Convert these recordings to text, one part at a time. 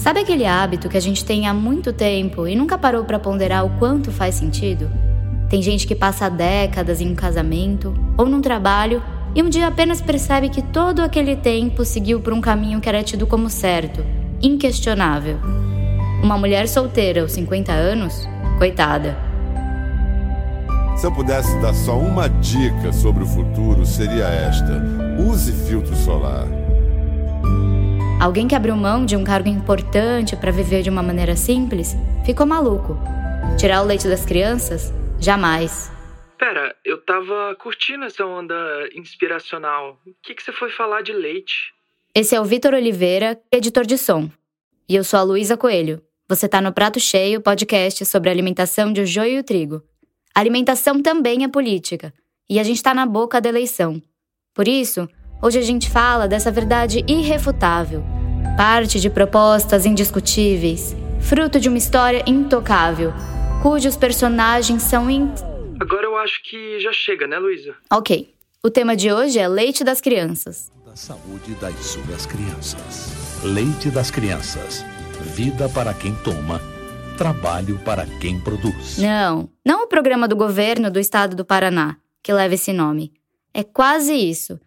Sabe aquele hábito que a gente tem há muito tempo e nunca parou para ponderar o quanto faz sentido? Tem gente que passa décadas em um casamento ou num trabalho e um dia apenas percebe que todo aquele tempo seguiu por um caminho que era tido como certo, inquestionável. Uma mulher solteira aos 50 anos? Coitada. Se eu pudesse dar só uma dica sobre o futuro, seria esta: use filtro solar. Alguém que abriu mão de um cargo importante para viver de uma maneira simples ficou maluco. Tirar o leite das crianças? Jamais. Pera, eu tava curtindo essa onda inspiracional. O que, que você foi falar de leite? Esse é o Vitor Oliveira, editor de som. E eu sou a Luísa Coelho. Você tá no Prato Cheio, podcast sobre a alimentação de o joio e o trigo. alimentação também é política. E a gente tá na boca da eleição. Por isso, Hoje a gente fala dessa verdade irrefutável, parte de propostas indiscutíveis, fruto de uma história intocável, cujos personagens são in... Agora eu acho que já chega, né, Luísa? Ok. O tema de hoje é leite das crianças. Da saúde das suas crianças. Leite das crianças. Vida para quem toma, trabalho para quem produz. Não, não o programa do governo do estado do Paraná, que leva esse nome. É quase isso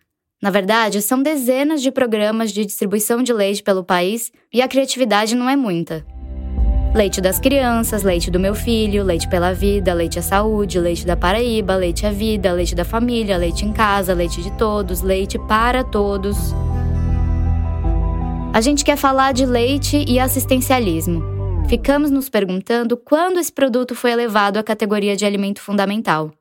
na verdade, são dezenas de programas de distribuição de leite pelo país e a criatividade não é muita. Leite das crianças, leite do meu filho, leite pela vida, leite à saúde, leite da Paraíba, leite à vida, leite da família, leite em casa, leite de todos, leite para todos. A gente quer falar de leite e assistencialismo. Ficamos nos perguntando quando esse produto foi elevado à categoria de alimento fundamental.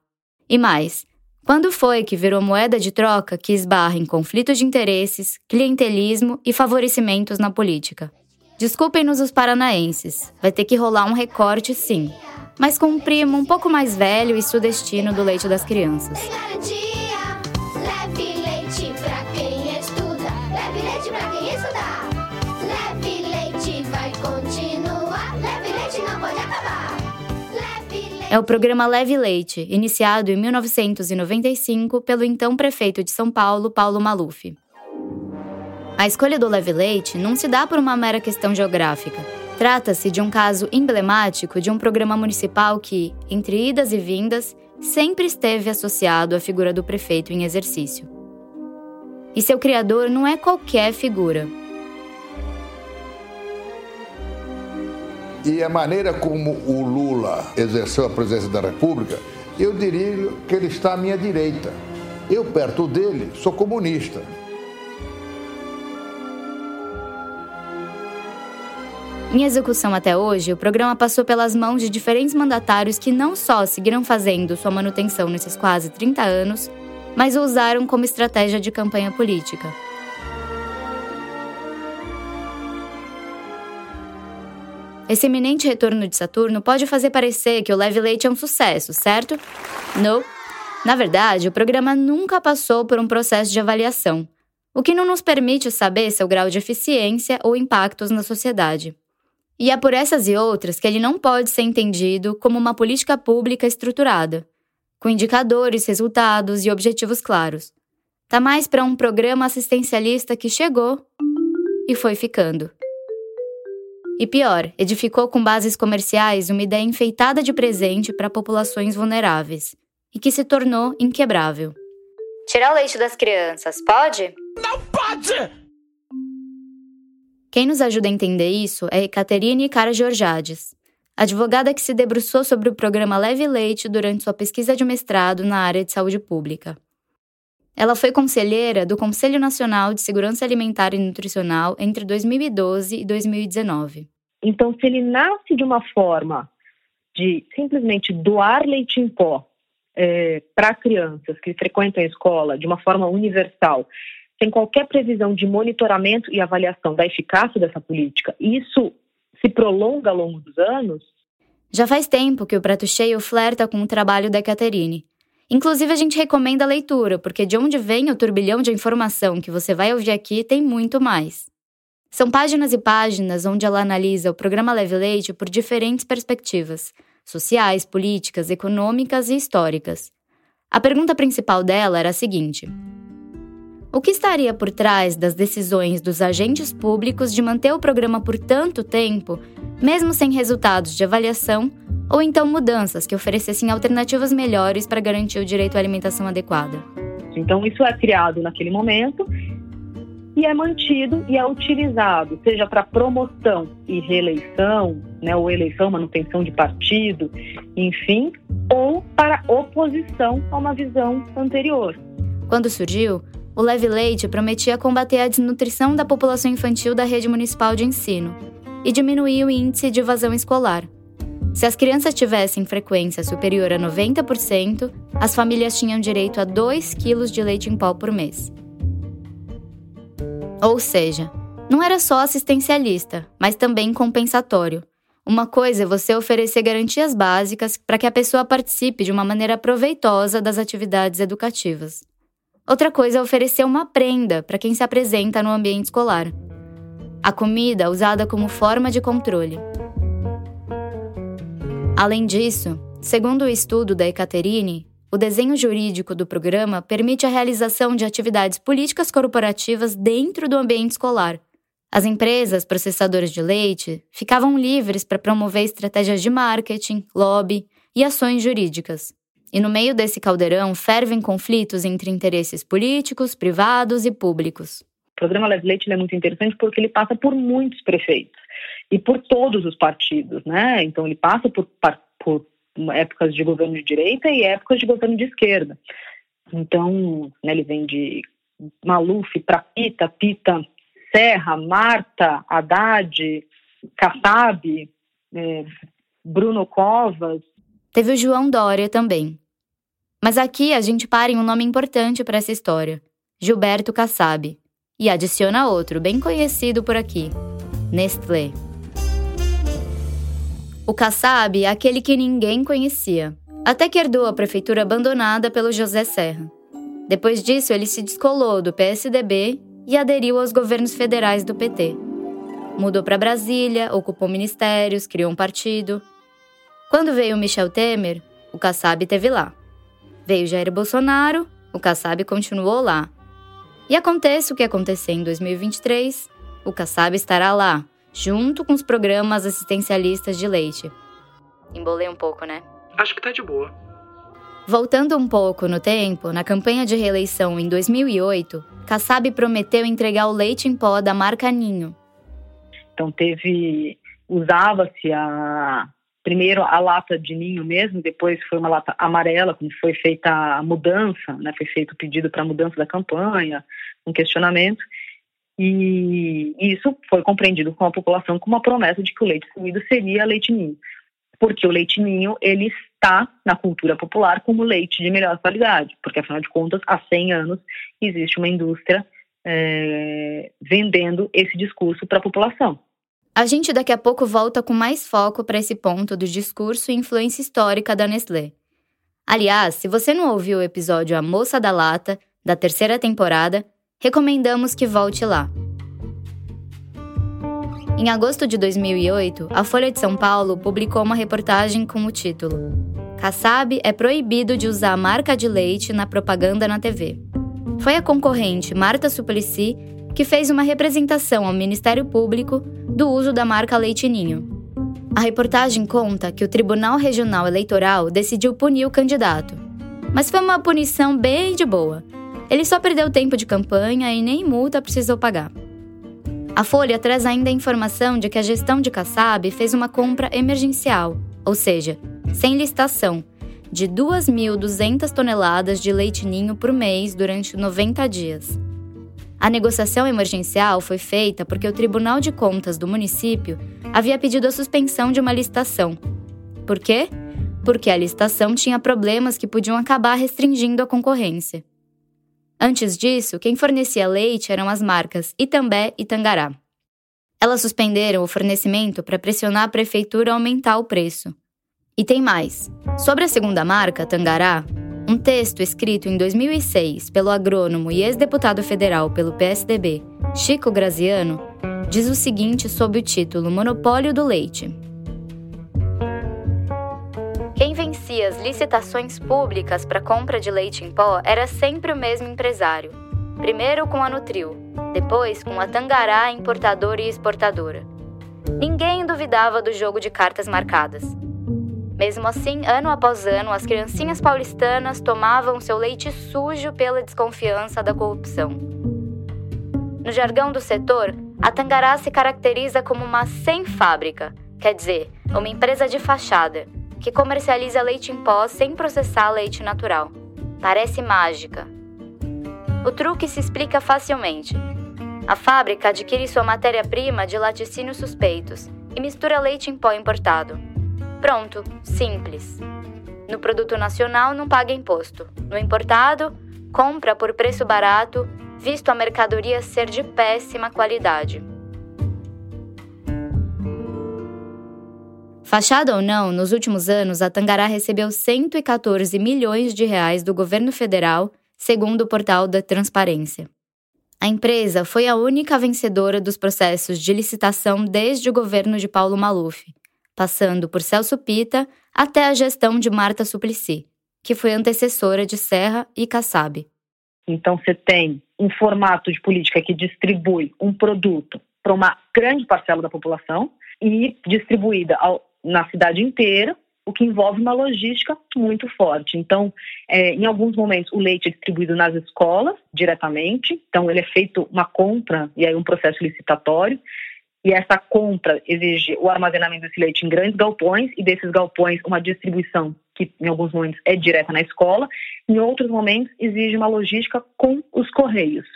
E mais, quando foi que virou moeda de troca que esbarra em conflitos de interesses, clientelismo e favorecimentos na política? Desculpem-nos os paranaenses, vai ter que rolar um recorte sim, mas com um primo um pouco mais velho e sudestino do leite das crianças. É o programa Leve Leite, iniciado em 1995 pelo então prefeito de São Paulo, Paulo Maluf. A escolha do Leve Leite não se dá por uma mera questão geográfica. Trata-se de um caso emblemático de um programa municipal que, entre idas e vindas, sempre esteve associado à figura do prefeito em exercício. E seu criador não é qualquer figura, E a maneira como o Lula exerceu a presidência da República, eu diria que ele está à minha direita. Eu, perto dele, sou comunista. Em execução até hoje, o programa passou pelas mãos de diferentes mandatários que não só seguiram fazendo sua manutenção nesses quase 30 anos, mas o usaram como estratégia de campanha política. Esse eminente retorno de Saturno pode fazer parecer que o Leve Leite é um sucesso, certo? Não. Na verdade, o programa nunca passou por um processo de avaliação, o que não nos permite saber seu grau de eficiência ou impactos na sociedade. E é por essas e outras que ele não pode ser entendido como uma política pública estruturada, com indicadores, resultados e objetivos claros. Tá mais para um programa assistencialista que chegou e foi ficando. E pior, edificou com bases comerciais uma ideia enfeitada de presente para populações vulneráveis e que se tornou inquebrável. Tirar o leite das crianças, pode? Não pode! Quem nos ajuda a entender isso é Caterine Cara Georgiades, advogada que se debruçou sobre o programa Leve Leite durante sua pesquisa de mestrado na área de saúde pública. Ela foi conselheira do Conselho Nacional de Segurança Alimentar e Nutricional entre 2012 e 2019. Então, se ele nasce de uma forma de simplesmente doar leite em pó é, para crianças que frequentam a escola de uma forma universal, sem qualquer previsão de monitoramento e avaliação da eficácia dessa política, isso se prolonga ao longo dos anos? Já faz tempo que o Prato Cheio flerta com o trabalho da Caterine. Inclusive, a gente recomenda a leitura, porque de onde vem o turbilhão de informação que você vai ouvir aqui tem muito mais. São páginas e páginas onde ela analisa o programa Leve Leite por diferentes perspectivas sociais, políticas, econômicas e históricas. A pergunta principal dela era a seguinte: O que estaria por trás das decisões dos agentes públicos de manter o programa por tanto tempo, mesmo sem resultados de avaliação, ou então mudanças que oferecessem alternativas melhores para garantir o direito à alimentação adequada? Então, isso é criado naquele momento e é mantido e é utilizado, seja para promoção e reeleição, né, ou eleição, manutenção de partido, enfim, ou para oposição a uma visão anterior. Quando surgiu, o Leve Leite prometia combater a desnutrição da população infantil da rede municipal de ensino e diminuir o índice de evasão escolar. Se as crianças tivessem frequência superior a 90%, as famílias tinham direito a 2 quilos de leite em pó por mês. Ou seja, não era só assistencialista, mas também compensatório. Uma coisa é você oferecer garantias básicas para que a pessoa participe de uma maneira proveitosa das atividades educativas. Outra coisa é oferecer uma prenda para quem se apresenta no ambiente escolar. A comida usada como forma de controle. Além disso, segundo o estudo da Ekaterine, o desenho jurídico do programa permite a realização de atividades políticas corporativas dentro do ambiente escolar. As empresas processadoras de leite ficavam livres para promover estratégias de marketing, lobby e ações jurídicas. E no meio desse caldeirão fervem conflitos entre interesses políticos, privados e públicos. O programa Leve Leite é muito interessante porque ele passa por muitos prefeitos e por todos os partidos, né? Então ele passa por, por épocas de governo de direita e épocas de governo de esquerda. Então, né, ele vem de Maluf para Pita, Pita, Serra, Marta, Haddad, Kassab, é, Bruno Covas. Teve o João Dória também. Mas aqui a gente para em um nome importante para essa história: Gilberto Kassab. E adiciona outro, bem conhecido por aqui: Nestlé. O Kassab é aquele que ninguém conhecia, até que herdou a prefeitura abandonada pelo José Serra. Depois disso, ele se descolou do PSDB e aderiu aos governos federais do PT. Mudou para Brasília, ocupou ministérios, criou um partido. Quando veio Michel Temer, o Kassab esteve lá. Veio Jair Bolsonaro, o Kassab continuou lá. E aconteça o que acontecer em 2023, o Kassab estará lá, junto com os programas assistencialistas de leite. Embolei um pouco, né? Acho que tá de boa. Voltando um pouco no tempo, na campanha de reeleição em 2008, Kassab prometeu entregar o leite em pó da marca Ninho. Então teve usava-se a primeiro a lata de ninho mesmo, depois foi uma lata amarela, quando foi feita a mudança, né, foi feito o pedido para a mudança da campanha, um questionamento, e isso foi compreendido com a população como uma promessa de que o leite distribuído seria leite ninho. Porque o leite ninho, ele está na cultura popular como leite de melhor qualidade, porque afinal de contas, há 100 anos existe uma indústria é, vendendo esse discurso para a população. A gente daqui a pouco volta com mais foco para esse ponto do discurso e influência histórica da Nestlé. Aliás, se você não ouviu o episódio A Moça da Lata, da terceira temporada, recomendamos que volte lá. Em agosto de 2008, a Folha de São Paulo publicou uma reportagem com o título Kassab é proibido de usar marca de leite na propaganda na TV. Foi a concorrente Marta Suplicy que fez uma representação ao Ministério Público do uso da marca Leite Ninho. A reportagem conta que o Tribunal Regional Eleitoral decidiu punir o candidato. Mas foi uma punição bem de boa, ele só perdeu tempo de campanha e nem multa precisou pagar. A Folha traz ainda a informação de que a gestão de Kassab fez uma compra emergencial, ou seja, sem licitação, de 2.200 toneladas de leite ninho por mês durante 90 dias. A negociação emergencial foi feita porque o Tribunal de Contas do município havia pedido a suspensão de uma licitação. Por quê? Porque a licitação tinha problemas que podiam acabar restringindo a concorrência. Antes disso, quem fornecia leite eram as marcas Itambé e Tangará. Elas suspenderam o fornecimento para pressionar a prefeitura a aumentar o preço. E tem mais. Sobre a segunda marca, Tangará, um texto escrito em 2006 pelo agrônomo e ex-deputado federal pelo PSDB, Chico Graziano, diz o seguinte sob o título Monopólio do Leite. Quem vencia as licitações públicas para compra de leite em pó era sempre o mesmo empresário. Primeiro com a Nutril, depois com a Tangará, importadora e exportadora. Ninguém duvidava do jogo de cartas marcadas. Mesmo assim, ano após ano, as criancinhas paulistanas tomavam seu leite sujo pela desconfiança da corrupção. No jargão do setor, a Tangará se caracteriza como uma sem fábrica, quer dizer, uma empresa de fachada, que comercializa leite em pó sem processar leite natural. Parece mágica. O truque se explica facilmente. A fábrica adquire sua matéria-prima de laticínios suspeitos e mistura leite em pó importado. Pronto, simples. No produto nacional não paga imposto. No importado, compra por preço barato, visto a mercadoria ser de péssima qualidade. Fachada ou não, nos últimos anos a Tangará recebeu 114 milhões de reais do governo federal, segundo o portal da Transparência. A empresa foi a única vencedora dos processos de licitação desde o governo de Paulo Maluf, passando por Celso Pita até a gestão de Marta Suplicy, que foi antecessora de Serra e Kassab. Então você tem um formato de política que distribui um produto para uma grande parcela da população e distribuída ao, na cidade inteira o que envolve uma logística muito forte. Então, é, em alguns momentos, o leite é distribuído nas escolas diretamente, então ele é feito uma compra e aí um processo licitatório. E essa compra exige o armazenamento desse leite em grandes galpões e desses galpões uma distribuição que em alguns momentos é direta na escola, em outros momentos exige uma logística com os correios.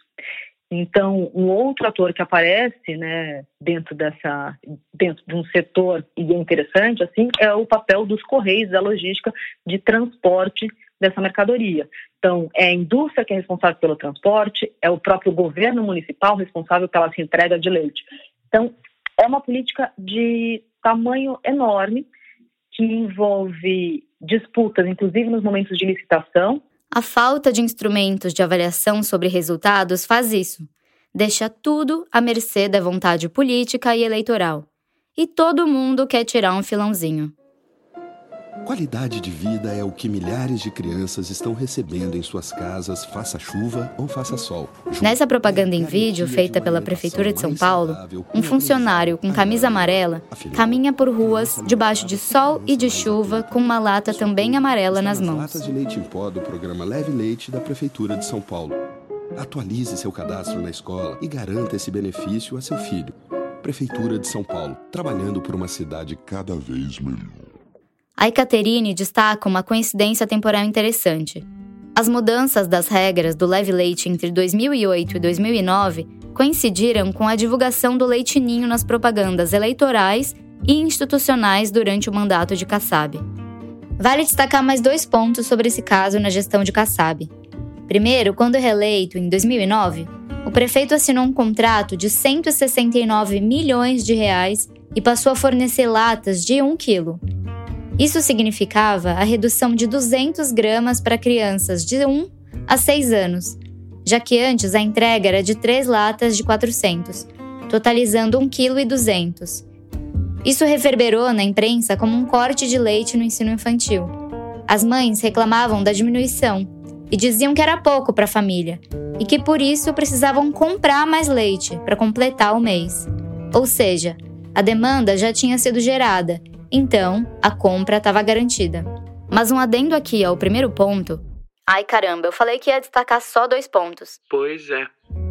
Então, um outro ator que aparece, né, dentro dessa, dentro de um setor e é interessante, assim, é o papel dos correios, da logística de transporte dessa mercadoria. Então, é a indústria que é responsável pelo transporte, é o próprio governo municipal responsável pela entrega de leite. Então, é uma política de tamanho enorme que envolve disputas, inclusive nos momentos de licitação, a falta de instrumentos de avaliação sobre resultados faz isso. Deixa tudo à mercê da vontade política e eleitoral. E todo mundo quer tirar um filãozinho. Qualidade de vida é o que milhares de crianças estão recebendo em suas casas, faça chuva ou faça sol. Nessa propaganda em vídeo feita pela Prefeitura de São Paulo, um funcionário com camisa amarela caminha por ruas debaixo de sol e de chuva com uma lata também amarela nas mãos. Latas de leite em pó do programa Leve Leite da Prefeitura de São Paulo. Atualize seu cadastro na escola e garanta esse benefício a seu filho. Prefeitura de São Paulo, trabalhando por uma cidade cada vez melhor. A Ekaterine destaca uma coincidência temporal interessante. As mudanças das regras do leve leite entre 2008 e 2009 coincidiram com a divulgação do leite ninho nas propagandas eleitorais e institucionais durante o mandato de Kassab. Vale destacar mais dois pontos sobre esse caso na gestão de Kassab. Primeiro, quando reeleito em 2009, o prefeito assinou um contrato de 169 milhões de reais e passou a fornecer latas de 1 quilo, isso significava a redução de 200 gramas para crianças de 1 a 6 anos, já que antes a entrega era de 3 latas de 400, totalizando 1,2 kg. Isso reverberou na imprensa como um corte de leite no ensino infantil. As mães reclamavam da diminuição e diziam que era pouco para a família e que por isso precisavam comprar mais leite para completar o mês. Ou seja, a demanda já tinha sido gerada então, a compra estava garantida. Mas um adendo aqui ao primeiro ponto. Ai caramba, eu falei que ia destacar só dois pontos. Pois é.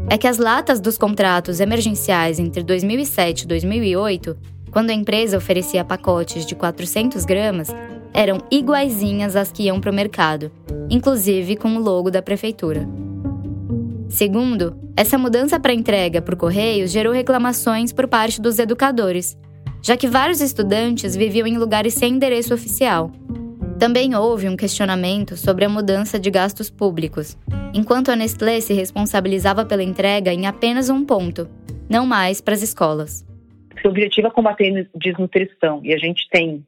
É que as latas dos contratos emergenciais entre 2007 e 2008, quando a empresa oferecia pacotes de 400 gramas, eram iguaizinhas às que iam para o mercado, inclusive com o logo da prefeitura. Segundo, essa mudança para entrega por correios gerou reclamações por parte dos educadores, já que vários estudantes viviam em lugares sem endereço oficial. Também houve um questionamento sobre a mudança de gastos públicos, enquanto a Nestlé se responsabilizava pela entrega em apenas um ponto, não mais para as escolas. Se o objetivo é combater a desnutrição e a gente tem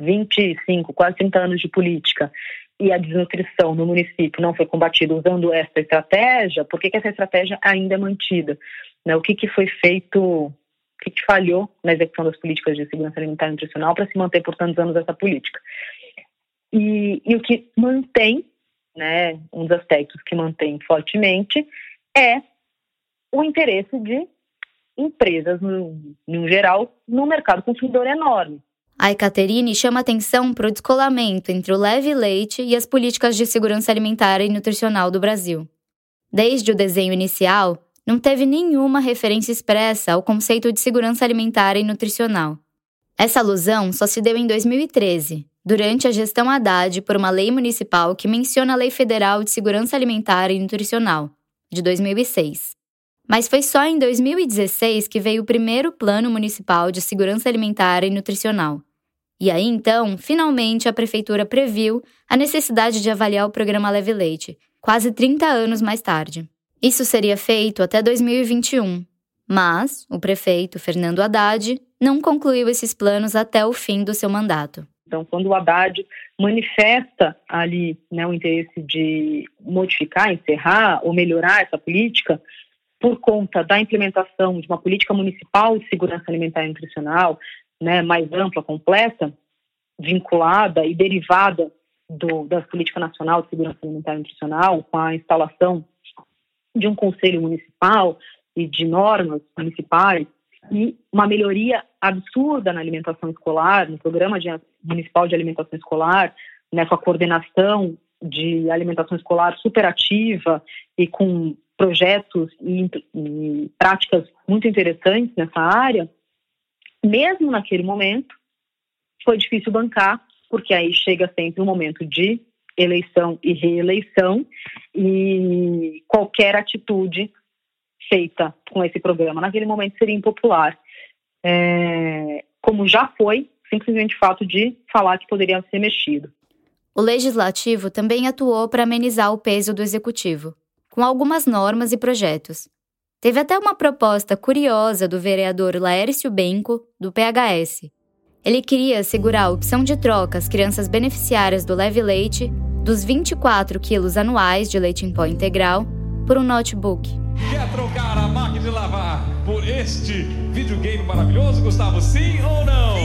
25, quase 30 anos de política e a desnutrição no município não foi combatida usando essa estratégia, por que, que essa estratégia ainda é mantida? Né, o que, que foi feito que falhou na execução das políticas de segurança alimentar e nutricional para se manter por tantos anos essa política. E, e o que mantém né, um dos aspectos que mantém fortemente é o interesse de empresas, no, no geral, no mercado consumidor enorme. A Ecaterine chama atenção para o descolamento entre o leve leite e as políticas de segurança alimentar e nutricional do Brasil. Desde o desenho inicial, não teve nenhuma referência expressa ao conceito de segurança alimentar e nutricional. Essa alusão só se deu em 2013, durante a gestão Haddad por uma lei municipal que menciona a Lei Federal de Segurança Alimentar e Nutricional, de 2006. Mas foi só em 2016 que veio o primeiro Plano Municipal de Segurança Alimentar e Nutricional. E aí então, finalmente, a Prefeitura previu a necessidade de avaliar o programa Leve Leite, quase 30 anos mais tarde. Isso seria feito até 2021, mas o prefeito Fernando Haddad não concluiu esses planos até o fim do seu mandato. Então, quando o Haddad manifesta ali né, o interesse de modificar, encerrar ou melhorar essa política, por conta da implementação de uma política municipal de segurança alimentar e nutricional, né, mais ampla, completa, vinculada e derivada do, da política nacional de segurança alimentar e nutricional, com a instalação de um conselho municipal e de normas municipais e uma melhoria absurda na alimentação escolar, no programa de, municipal de alimentação escolar, né, com a coordenação de alimentação escolar superativa e com projetos e, e práticas muito interessantes nessa área, mesmo naquele momento, foi difícil bancar, porque aí chega sempre um momento de eleição e reeleição, e qualquer atitude feita com esse programa naquele momento seria impopular. É, como já foi, simplesmente o fato de falar que poderia ser mexido. O legislativo também atuou para amenizar o peso do executivo, com algumas normas e projetos. Teve até uma proposta curiosa do vereador Laércio Benco, do PHS. Ele queria segurar a opção de troca às crianças beneficiárias do Leve Leite dos 24 quilos anuais de leite em pó integral por um notebook. Quer trocar a máquina de lavar por este videogame maravilhoso, Gustavo? Sim ou não?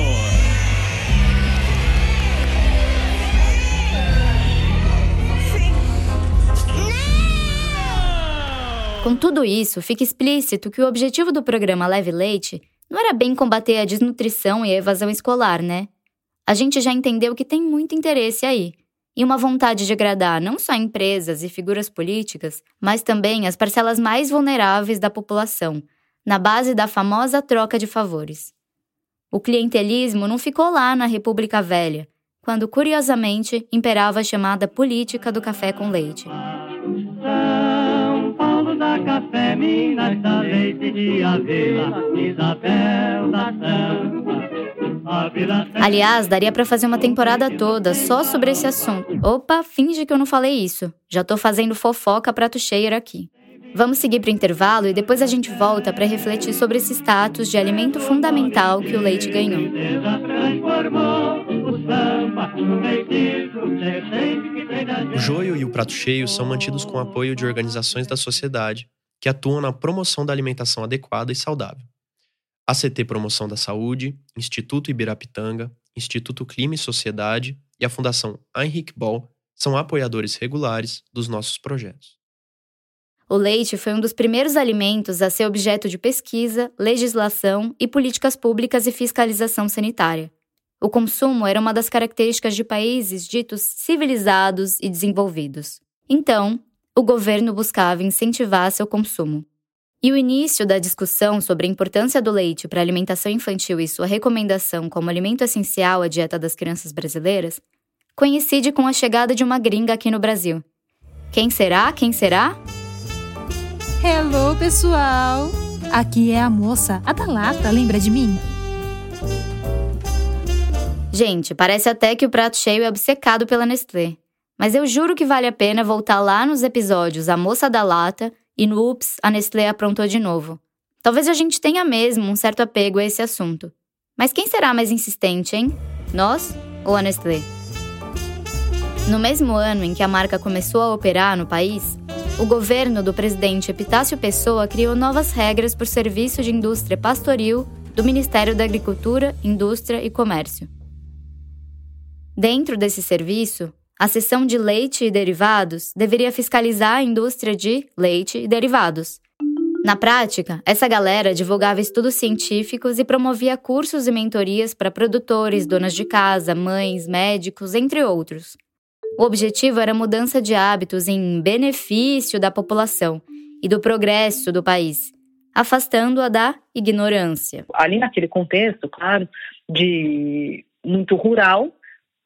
Com tudo isso, fica explícito que o objetivo do programa Leve Leite não era bem combater a desnutrição e a evasão escolar, né? A gente já entendeu que tem muito interesse aí e uma vontade de agradar não só empresas e figuras políticas, mas também as parcelas mais vulneráveis da população, na base da famosa troca de favores. O clientelismo não ficou lá na República Velha, quando curiosamente imperava a chamada política do café com leite. São Paulo café, Minas leite de Avila, Isabel Aliás, daria para fazer uma temporada toda só sobre esse assunto. Opa, finge que eu não falei isso. Já tô fazendo fofoca prato cheio aqui. Vamos seguir para o intervalo e depois a gente volta para refletir sobre esse status de alimento fundamental que o leite ganhou. O joio e o prato cheio são mantidos com apoio de organizações da sociedade que atuam na promoção da alimentação adequada e saudável. ACT Promoção da Saúde, Instituto Ibirapitanga, Instituto Clima e Sociedade e a Fundação Heinrich Ball são apoiadores regulares dos nossos projetos. O leite foi um dos primeiros alimentos a ser objeto de pesquisa, legislação e políticas públicas e fiscalização sanitária. O consumo era uma das características de países ditos civilizados e desenvolvidos. Então, o governo buscava incentivar seu consumo. E o início da discussão sobre a importância do leite para a alimentação infantil e sua recomendação como alimento essencial à dieta das crianças brasileiras coincide com a chegada de uma gringa aqui no Brasil. Quem será? Quem será? Hello, pessoal! Aqui é a moça, a da lata, lembra de mim? Gente, parece até que o prato cheio é obcecado pela Nestlé. Mas eu juro que vale a pena voltar lá nos episódios A Moça da Lata e no Ups, a Nestlé aprontou de novo. Talvez a gente tenha mesmo um certo apego a esse assunto. Mas quem será mais insistente, hein? Nós ou a Nestlé? No mesmo ano em que a marca começou a operar no país, o governo do presidente Epitácio Pessoa criou novas regras para o serviço de indústria pastoril do Ministério da Agricultura, Indústria e Comércio. Dentro desse serviço, a seção de leite e derivados deveria fiscalizar a indústria de leite e derivados. Na prática, essa galera divulgava estudos científicos e promovia cursos e mentorias para produtores, donas de casa, mães, médicos, entre outros. O objetivo era mudança de hábitos em benefício da população e do progresso do país, afastando-a da ignorância. Ali naquele contexto, claro, de muito rural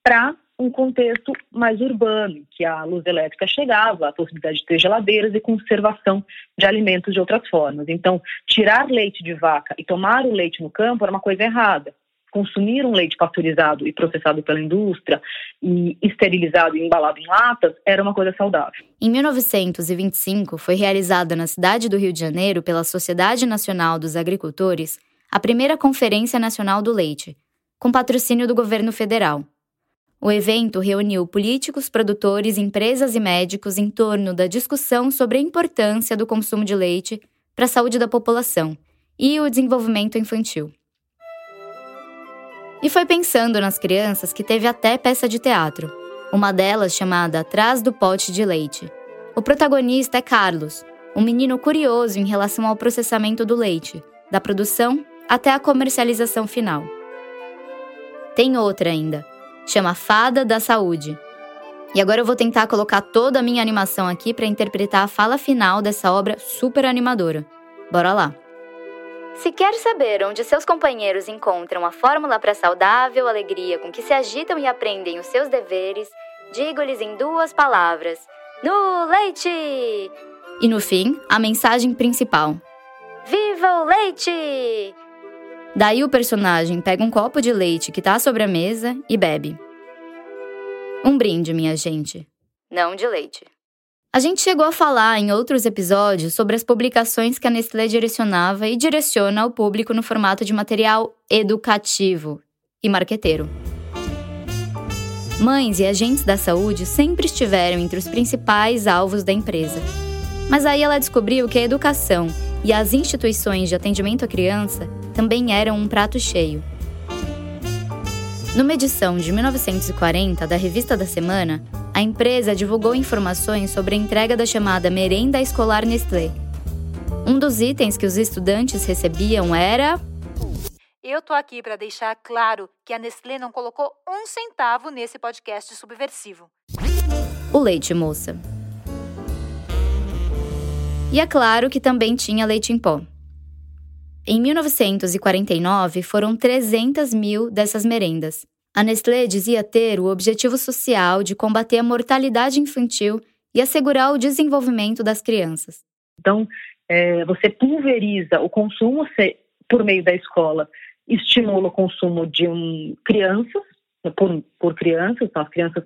para um contexto mais urbano, que a luz elétrica chegava, a possibilidade de ter geladeiras e conservação de alimentos de outras formas. Então, tirar leite de vaca e tomar o leite no campo era uma coisa errada. Consumir um leite pasteurizado e processado pela indústria e esterilizado e embalado em latas era uma coisa saudável. Em 1925, foi realizada na cidade do Rio de Janeiro pela Sociedade Nacional dos Agricultores a primeira Conferência Nacional do Leite, com patrocínio do governo federal. O evento reuniu políticos, produtores, empresas e médicos em torno da discussão sobre a importância do consumo de leite para a saúde da população e o desenvolvimento infantil. E foi pensando nas crianças que teve até peça de teatro, uma delas chamada Atrás do Pote de Leite. O protagonista é Carlos, um menino curioso em relação ao processamento do leite, da produção até a comercialização final. Tem outra ainda, chama Fada da Saúde. E agora eu vou tentar colocar toda a minha animação aqui para interpretar a fala final dessa obra super animadora. Bora lá! Se quer saber onde seus companheiros encontram a fórmula para saudável alegria com que se agitam e aprendem os seus deveres, digo-lhes em duas palavras: no leite! E no fim, a mensagem principal: Viva o leite! Daí o personagem pega um copo de leite que tá sobre a mesa e bebe. Um brinde, minha gente. Não de leite. A gente chegou a falar em outros episódios sobre as publicações que a Nestlé direcionava e direciona ao público no formato de material educativo e marqueteiro. Mães e agentes da saúde sempre estiveram entre os principais alvos da empresa. Mas aí ela descobriu que a educação e as instituições de atendimento à criança também eram um prato cheio. Numa edição de 1940 da Revista da Semana, a empresa divulgou informações sobre a entrega da chamada merenda escolar Nestlé. Um dos itens que os estudantes recebiam era. Eu tô aqui para deixar claro que a Nestlé não colocou um centavo nesse podcast subversivo. O leite moça. E é claro que também tinha leite em pó. Em 1949, foram 300 mil dessas merendas. A Nestlé dizia ter o objetivo social de combater a mortalidade infantil e assegurar o desenvolvimento das crianças. Então, é, você pulveriza o consumo você, por meio da escola, estimula o consumo de um, crianças, por, por crianças, então as crianças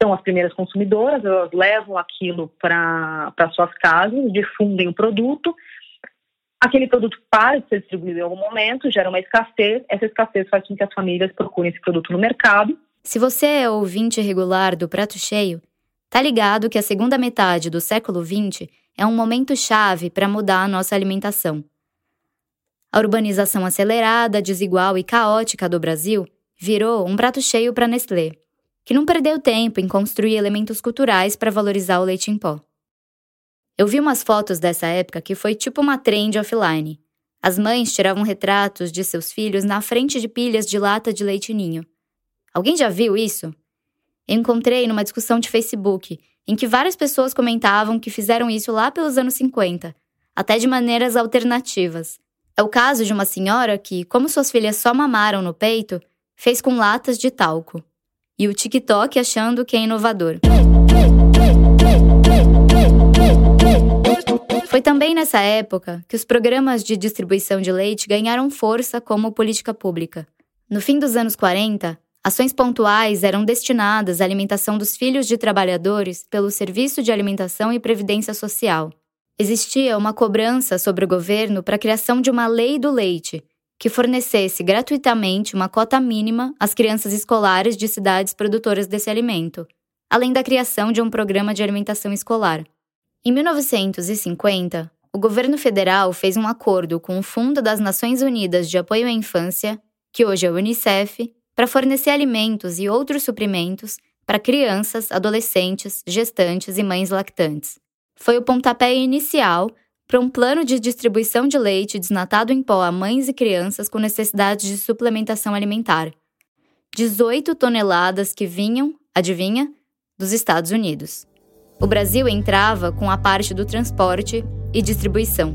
são as primeiras consumidoras, elas levam aquilo para suas casas, difundem o produto aquele produto para de ser distribuído em algum momento, gera uma escassez, essa escassez faz com que as famílias procurem esse produto no mercado. Se você é ouvinte regular do Prato Cheio, tá ligado que a segunda metade do século XX é um momento chave para mudar a nossa alimentação. A urbanização acelerada, desigual e caótica do Brasil virou um prato cheio para Nestlé, que não perdeu tempo em construir elementos culturais para valorizar o leite em pó. Eu vi umas fotos dessa época que foi tipo uma trend offline. As mães tiravam retratos de seus filhos na frente de pilhas de lata de leite ninho. Alguém já viu isso? Eu encontrei numa discussão de Facebook, em que várias pessoas comentavam que fizeram isso lá pelos anos 50, até de maneiras alternativas. É o caso de uma senhora que, como suas filhas só mamaram no peito, fez com latas de talco. E o TikTok achando que é inovador. Foi também nessa época que os programas de distribuição de leite ganharam força como política pública. No fim dos anos 40, ações pontuais eram destinadas à alimentação dos filhos de trabalhadores pelo Serviço de Alimentação e Previdência Social. Existia uma cobrança sobre o governo para a criação de uma lei do leite, que fornecesse gratuitamente uma cota mínima às crianças escolares de cidades produtoras desse alimento, além da criação de um programa de alimentação escolar. Em 1950, o governo federal fez um acordo com o Fundo das Nações Unidas de Apoio à Infância, que hoje é o Unicef, para fornecer alimentos e outros suprimentos para crianças, adolescentes, gestantes e mães lactantes. Foi o pontapé inicial para um plano de distribuição de leite desnatado em pó a mães e crianças com necessidade de suplementação alimentar. 18 toneladas que vinham, adivinha, dos Estados Unidos. O Brasil entrava com a parte do transporte e distribuição.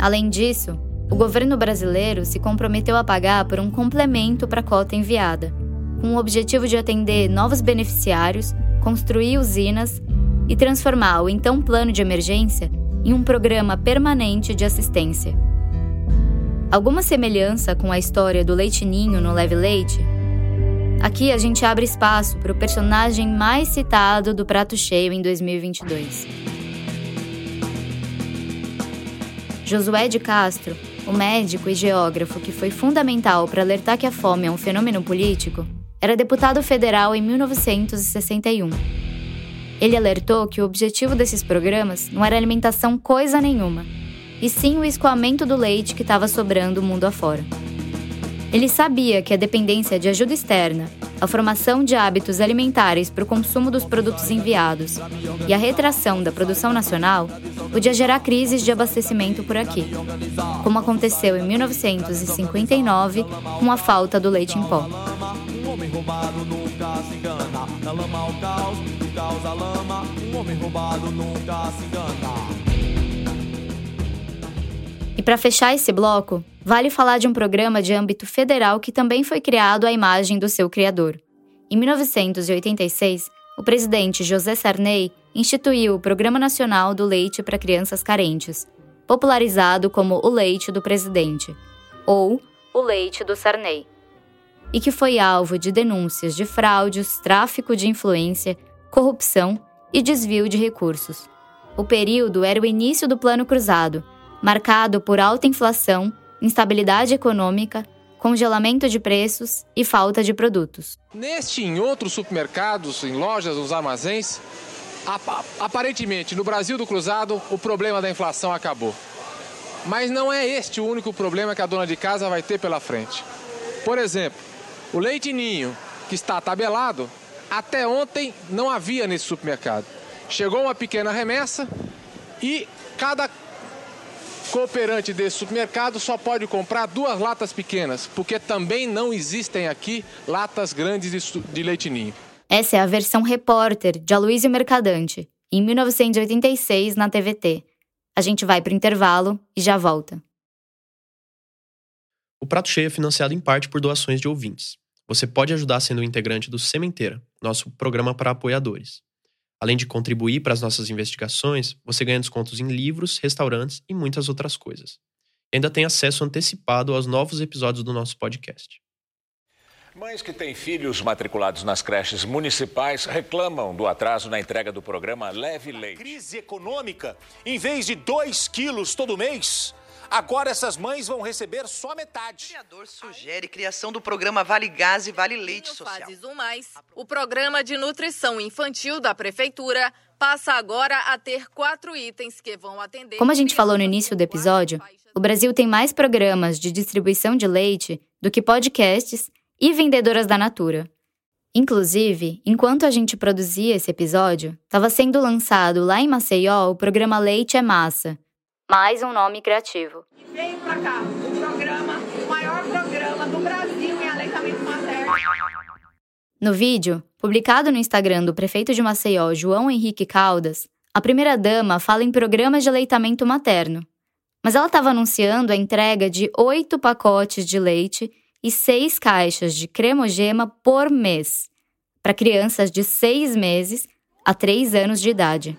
Além disso, o governo brasileiro se comprometeu a pagar por um complemento para a cota enviada, com o objetivo de atender novos beneficiários, construir usinas e transformar o então plano de emergência em um programa permanente de assistência. Alguma semelhança com a história do leitinho no Leve Leite? Aqui a gente abre espaço para o personagem mais citado do Prato Cheio em 2022. Josué de Castro, o médico e geógrafo que foi fundamental para alertar que a fome é um fenômeno político, era deputado federal em 1961 ele alertou que o objetivo desses programas não era alimentação coisa nenhuma, e sim o escoamento do leite que estava sobrando o mundo afora. Ele sabia que a dependência de ajuda externa, a formação de hábitos alimentares para o consumo dos produtos enviados e a retração da produção nacional podia gerar crises de abastecimento por aqui, como aconteceu em 1959 com a falta do leite em pó. E para fechar esse bloco, vale falar de um programa de âmbito federal que também foi criado à imagem do seu criador. Em 1986, o presidente José Sarney instituiu o Programa Nacional do Leite para Crianças Carentes, popularizado como o Leite do Presidente, ou o Leite do Sarney, e que foi alvo de denúncias de fraudes, tráfico de influência, corrupção e desvio de recursos. O período era o início do Plano Cruzado, marcado por alta inflação, instabilidade econômica, congelamento de preços e falta de produtos. Neste e em outros supermercados, em lojas, nos armazéns, aparentemente no Brasil do Cruzado o problema da inflação acabou. Mas não é este o único problema que a dona de casa vai ter pela frente. Por exemplo, o leite ninho, que está tabelado, até ontem não havia nesse supermercado. Chegou uma pequena remessa e cada cooperante desse supermercado só pode comprar duas latas pequenas, porque também não existem aqui latas grandes de leite ninho. Essa é a versão repórter de Aloysio Mercadante, em 1986 na TVT. A gente vai para o intervalo e já volta. O Prato Cheio é financiado em parte por doações de ouvintes. Você pode ajudar sendo um integrante do Sementeira, nosso programa para apoiadores. Além de contribuir para as nossas investigações, você ganha descontos em livros, restaurantes e muitas outras coisas. E ainda tem acesso antecipado aos novos episódios do nosso podcast. Mães que têm filhos matriculados nas creches municipais reclamam do atraso na entrega do programa Leve Leite. Crise econômica, em vez de 2 quilos todo mês, Agora essas mães vão receber só metade. O criador sugere criação do programa Vale Gás e Vale Leite Social. Fases um mais, o programa de nutrição infantil da prefeitura passa agora a ter quatro itens que vão atender. Como a gente falou no início do episódio, o Brasil tem mais programas de distribuição de leite do que podcasts e vendedoras da Natura. Inclusive, enquanto a gente produzia esse episódio, estava sendo lançado lá em Maceió o programa Leite é Massa, mais um nome criativo. Veio para cá o programa, o maior programa do Brasil em aleitamento materno. No vídeo, publicado no Instagram do prefeito de Maceió, João Henrique Caldas, a primeira-dama fala em programas de aleitamento materno. Mas ela estava anunciando a entrega de oito pacotes de leite e seis caixas de cremogema por mês para crianças de seis meses a três anos de idade.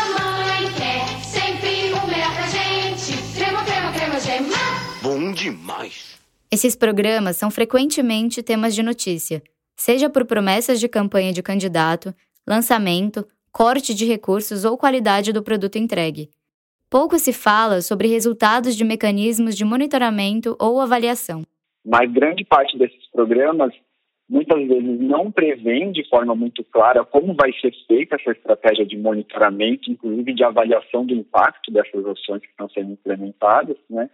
Bom demais. Esses programas são frequentemente temas de notícia, seja por promessas de campanha de candidato, lançamento, corte de recursos ou qualidade do produto entregue. Pouco se fala sobre resultados de mecanismos de monitoramento ou avaliação. Mas grande parte desses programas muitas vezes não prevêem de forma muito clara como vai ser feita essa estratégia de monitoramento, inclusive de avaliação do impacto dessas ações que estão sendo implementadas, né?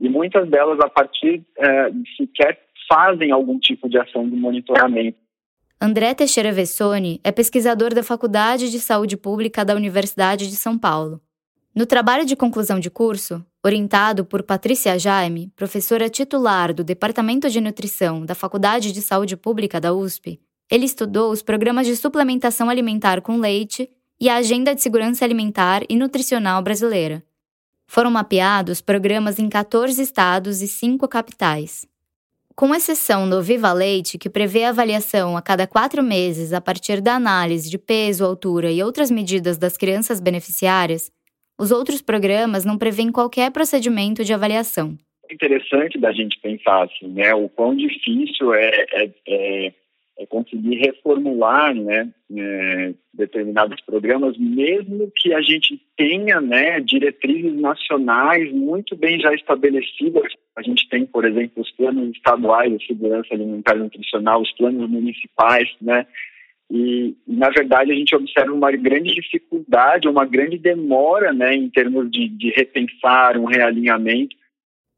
E muitas delas, a partir é, sequer fazem algum tipo de ação de monitoramento. André Teixeira Vessoni é pesquisador da Faculdade de Saúde Pública da Universidade de São Paulo. No trabalho de conclusão de curso, orientado por Patrícia Jaime, professora titular do Departamento de Nutrição da Faculdade de Saúde Pública da USP, ele estudou os programas de suplementação alimentar com leite e a Agenda de Segurança Alimentar e Nutricional Brasileira. Foram mapeados programas em 14 estados e 5 capitais. Com exceção do Viva Leite, que prevê avaliação a cada quatro meses a partir da análise de peso, altura e outras medidas das crianças beneficiárias, os outros programas não prevêem qualquer procedimento de avaliação. É interessante da gente pensar assim, né, o quão difícil é, é, é, é conseguir reformular, né, é, determinados programas, mesmo que a gente tenha, né, diretrizes nacionais muito bem já estabelecidas. A gente tem, por exemplo, os planos estaduais de segurança alimentar e nutricional, os planos municipais, né, e, na verdade, a gente observa uma grande dificuldade, uma grande demora né, em termos de, de repensar um realinhamento.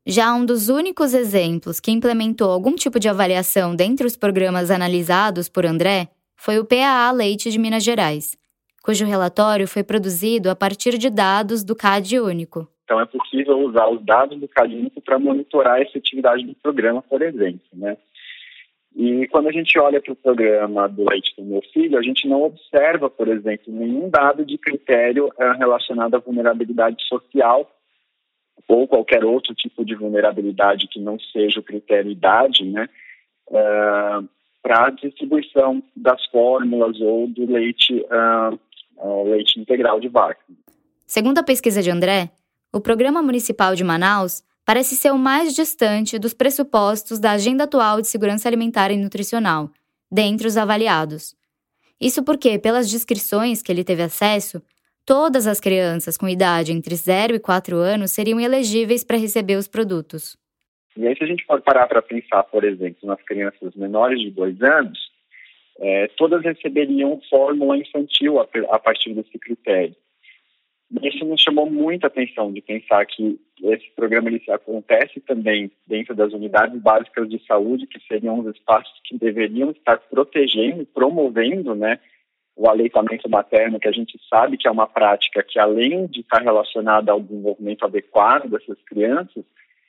Já um dos únicos exemplos que implementou algum tipo de avaliação dentre os programas analisados por André foi o PAA Leite de Minas Gerais, cujo relatório foi produzido a partir de dados do CAD único. Então, é possível usar os dados do CAD único para monitorar a efetividade do programa, por exemplo. Né? E quando a gente olha para o programa do Leite do Meu Filho, a gente não observa, por exemplo, nenhum dado de critério uh, relacionado à vulnerabilidade social ou qualquer outro tipo de vulnerabilidade que não seja o critério idade, né, uh, eh, para a distribuição das fórmulas ou do leite, uh, leite integral de vaca. Segundo a pesquisa de André, o Programa Municipal de Manaus parece ser o mais distante dos pressupostos da Agenda Atual de Segurança Alimentar e Nutricional, dentre os avaliados. Isso porque, pelas descrições que ele teve acesso, todas as crianças com idade entre 0 e 4 anos seriam elegíveis para receber os produtos. E aí, se a gente for parar para pensar, por exemplo, nas crianças menores de 2 anos, é, todas receberiam fórmula infantil a, a partir desse critério. Isso nos chamou muita atenção de pensar que esse programa ele acontece também dentro das unidades básicas de saúde, que seriam os espaços que deveriam estar protegendo, promovendo, né, o aleitamento materno, que a gente sabe que é uma prática que, além de estar relacionada ao desenvolvimento adequado dessas crianças,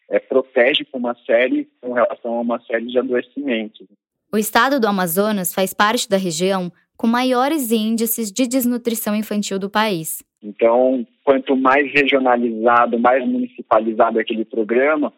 é, protege com uma série, com relação a uma série de adoecimentos. O estado do Amazonas faz parte da região com maiores índices de desnutrição infantil do país. Então, quanto mais regionalizado, mais municipalizado aquele programa,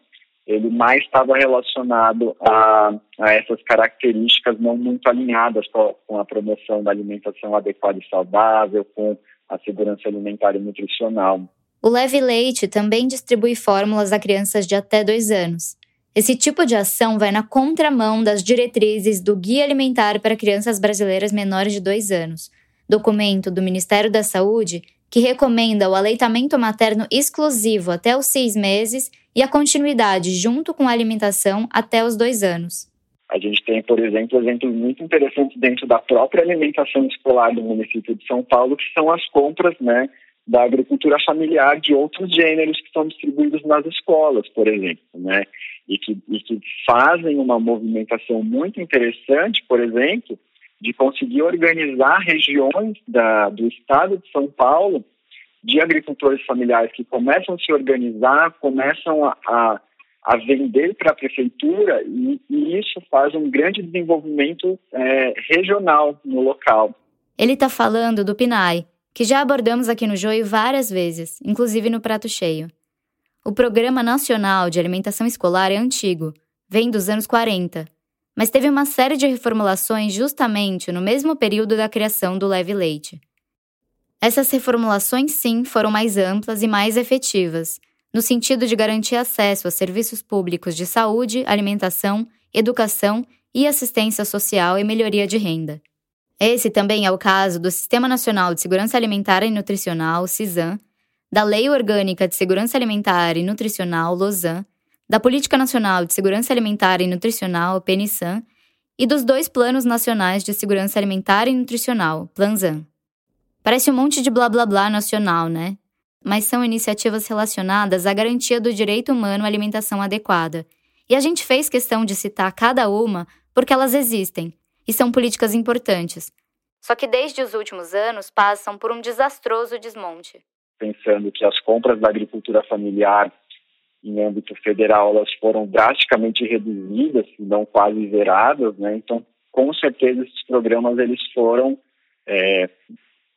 ele mais estava relacionado a, a, essas características não muito alinhadas com a, promoção da alimentação adequada e saudável, com a segurança alimentar e nutricional. O Leve Leite também distribui fórmulas a crianças de até dois anos. Esse tipo de ação vai na contramão das diretrizes do Guia Alimentar para Crianças Brasileiras Menores de dois anos, documento do Ministério da Saúde que recomenda o aleitamento materno exclusivo até os seis meses e a continuidade junto com a alimentação até os dois anos. A gente tem, por exemplo, exemplos muito interessantes dentro da própria alimentação escolar do município de São Paulo, que são as compras né, da agricultura familiar de outros gêneros que são distribuídos nas escolas, por exemplo, né, e que, e que fazem uma movimentação muito interessante, por exemplo, de conseguir organizar regiões da, do estado de São Paulo de agricultores familiares que começam a se organizar, começam a, a, a vender para a prefeitura e, e, isso faz um grande desenvolvimento é, regional no local. Ele está falando do PNAE, que já abordamos aqui no Joio várias vezes, inclusive no Prato Cheio. O Programa Nacional de Alimentação Escolar é antigo, vem dos anos 40 mas teve uma série de reformulações justamente no mesmo período da criação do Leve Leite. Essas reformulações, sim, foram mais amplas e mais efetivas, no sentido de garantir acesso a serviços públicos de saúde, alimentação, educação e assistência social e melhoria de renda. Esse também é o caso do Sistema Nacional de Segurança Alimentar e Nutricional, CISAM, da Lei Orgânica de Segurança Alimentar e Nutricional, LOSAN, da Política Nacional de Segurança Alimentar e Nutricional, PNSAN, e dos dois Planos Nacionais de Segurança Alimentar e Nutricional, PLANZAN. Parece um monte de blá blá blá nacional, né? Mas são iniciativas relacionadas à garantia do direito humano à alimentação adequada. E a gente fez questão de citar cada uma porque elas existem e são políticas importantes. Só que desde os últimos anos passam por um desastroso desmonte. Pensando que as compras da agricultura familiar em âmbito federal elas foram drasticamente reduzidas, se não quase zeradas, né? Então, com certeza esses programas eles foram é,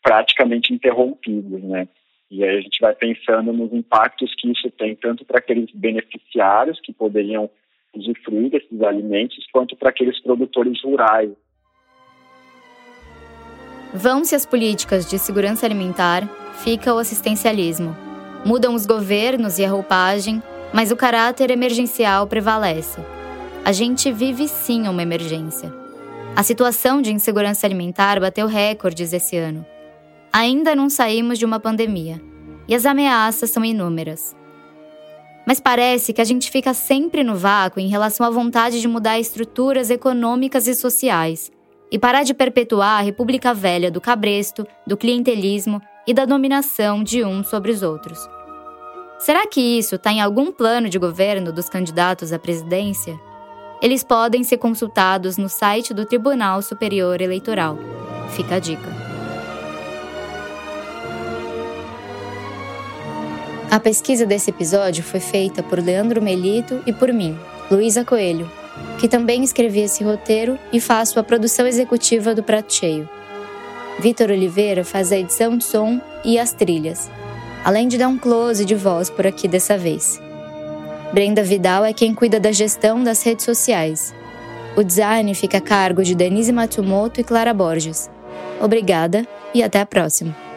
praticamente interrompidos, né? E aí a gente vai pensando nos impactos que isso tem tanto para aqueles beneficiários que poderiam usufruir desses alimentos, quanto para aqueles produtores rurais. Vão-se as políticas de segurança alimentar, fica o assistencialismo. Mudam os governos e a roupagem, mas o caráter emergencial prevalece. A gente vive sim uma emergência. A situação de insegurança alimentar bateu recordes esse ano. Ainda não saímos de uma pandemia e as ameaças são inúmeras. Mas parece que a gente fica sempre no vácuo em relação à vontade de mudar estruturas econômicas e sociais e parar de perpetuar a República Velha do cabresto, do clientelismo e da dominação de uns sobre os outros. Será que isso está em algum plano de governo dos candidatos à presidência? Eles podem ser consultados no site do Tribunal Superior Eleitoral. Fica a dica. A pesquisa desse episódio foi feita por Leandro Melito e por mim, Luísa Coelho, que também escrevi esse roteiro e faço a produção executiva do Prato Cheio. Vitor Oliveira faz a edição de som e as trilhas além de dar um close de voz por aqui dessa vez. Brenda Vidal é quem cuida da gestão das redes sociais. O design fica a cargo de Denise Matsumoto e Clara Borges. Obrigada e até a próxima!